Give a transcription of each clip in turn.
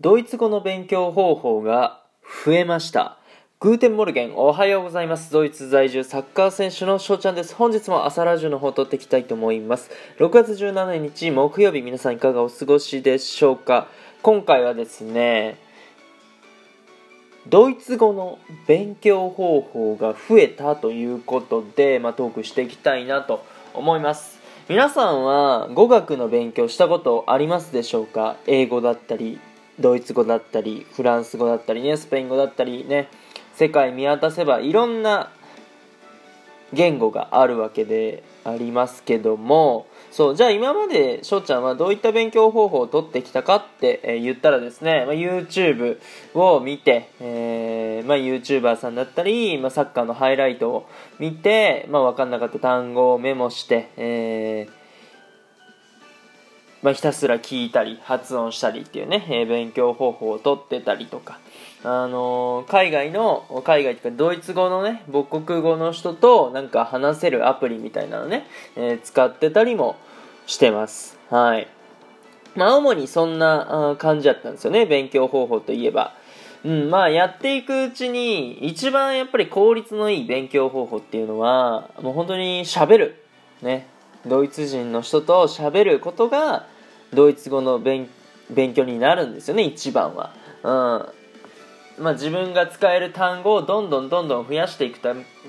ドイツ語の勉強方法が増えました。 Guten Morgen、おはようございます。ドイツ在住サッカー選手の翔ちゃんです。本日も朝ラジオの方を録っていきたいと思います。6月17日木曜日、皆さんいかがお過ごしでしょうか？今回はですね、ドイツ語の勉強方法が増えたということで、まあ、トークしていきたいなと思います。皆さんは語学の勉強したことありますでしょうか？英語だったり、ドイツ語だったりフランス語だったりねスペイン語だったりね世界見渡せばいろんな言語があるわけでありますけどもそうじゃあ今まで翔ちゃんはどういった勉強方法をとってきたかって、え言ったらですね、ま、YouTube を見て、えーまあ、YouTuber さんだったり、まあ、サッカーのハイライトを見て、まあ、分かんなかった単語をメモして、えーまあ、ひたすら聞いたり発音したりっていうね、えー勉強方法をとってたりとか、あのー海外の海外というかドイツ語のね母国語の人となんか話せるアプリみたいなのね、えー使ってたりもしてます。はい。まあ主にそんな感じだったんですよね勉強方法といえば。うん、まあやっていくうちに一番やっぱり効率のいい勉強方法っていうのはもう本当に喋る。ね。ドイツ人の人と喋ることがドイツ語の勉強になるんですよね一番は。うん。まあ自分が使える単語をどんどんどんどん増やしていく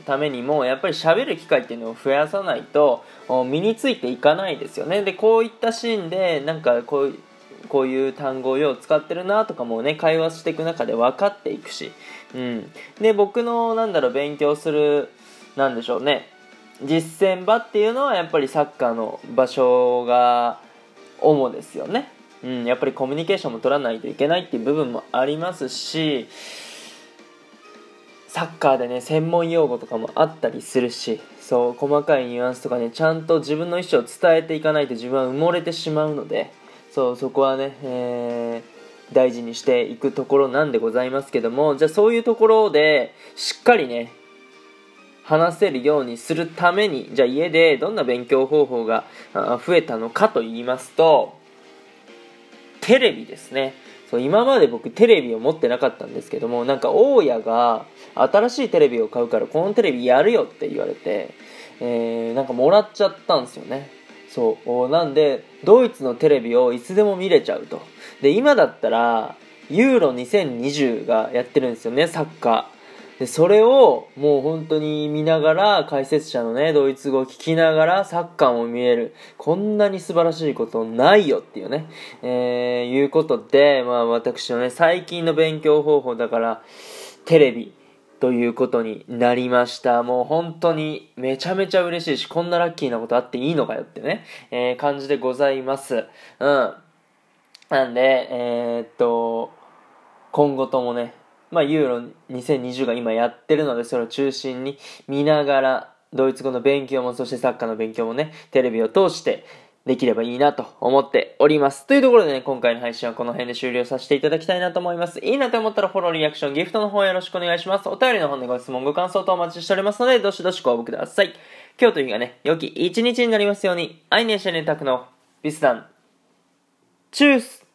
ためにもやっぱり喋る機会っていうのを増やさないと身についていかないですよね。でこういったシーンでなんかこうこういう単語をよう使ってるなとかもね会話していく中で分かっていくし、うん、で僕のなんだろう勉強するなんでしょうね。実践場っていうのはやっぱりサッカーの場所が主ですよね、うん、やっぱりコミュニケーションも取らないといけないっていう部分もありますしサッカーでね専門用語とかもあったりするしそう細かいニュアンスとかねちゃんと自分の意思を伝えていかないと自分は埋もれてしまうのでそうそこはね、えー大事にしていくところなんでございますけどもじゃあそういうところでしっかりね話せるようにするためにじゃあ家でどんな勉強方法が増えたのかと言いますとテレビですね。そう今まで僕テレビを持ってなかったんですけどもなんか大家が新しいテレビを買うからこのテレビやるよって言われて、えーなんかもらっちゃったんですよね。そうなんでドイツのテレビをいつでも見れちゃうと。で今だったらユーロ2020がやってるんですよねサッカー。でそれをもう本当に見ながら解説者のねドイツ語を聞きながらサッカーも見える。こんなに素晴らしいことないよっていうね、えーいうことで、まあ、私のね最近の勉強方法だからテレビということになりました。もう本当にめちゃめちゃ嬉しいしこんなラッキーなことあっていいのかよってね、えー感じでございます。うん。なんでえーっと今後ともね、まあ、ユーロ2020が今やってるので、それを中心に見ながら、ドイツ語の勉強も、そしてサッカーの勉強もね、テレビを通してできればいいなと思っております。というところでね、今回の配信はこの辺で終了させていただきたいなと思います。いいなと思ったらフォロー、リアクション、ギフトの方よろしくお願いします。お便りの方でご質問、ご感想等お待ちしておりますので、どしどしご応募ください。今日という日がね、良き一日になりますように、アイネシェネタクのビスダン、チュース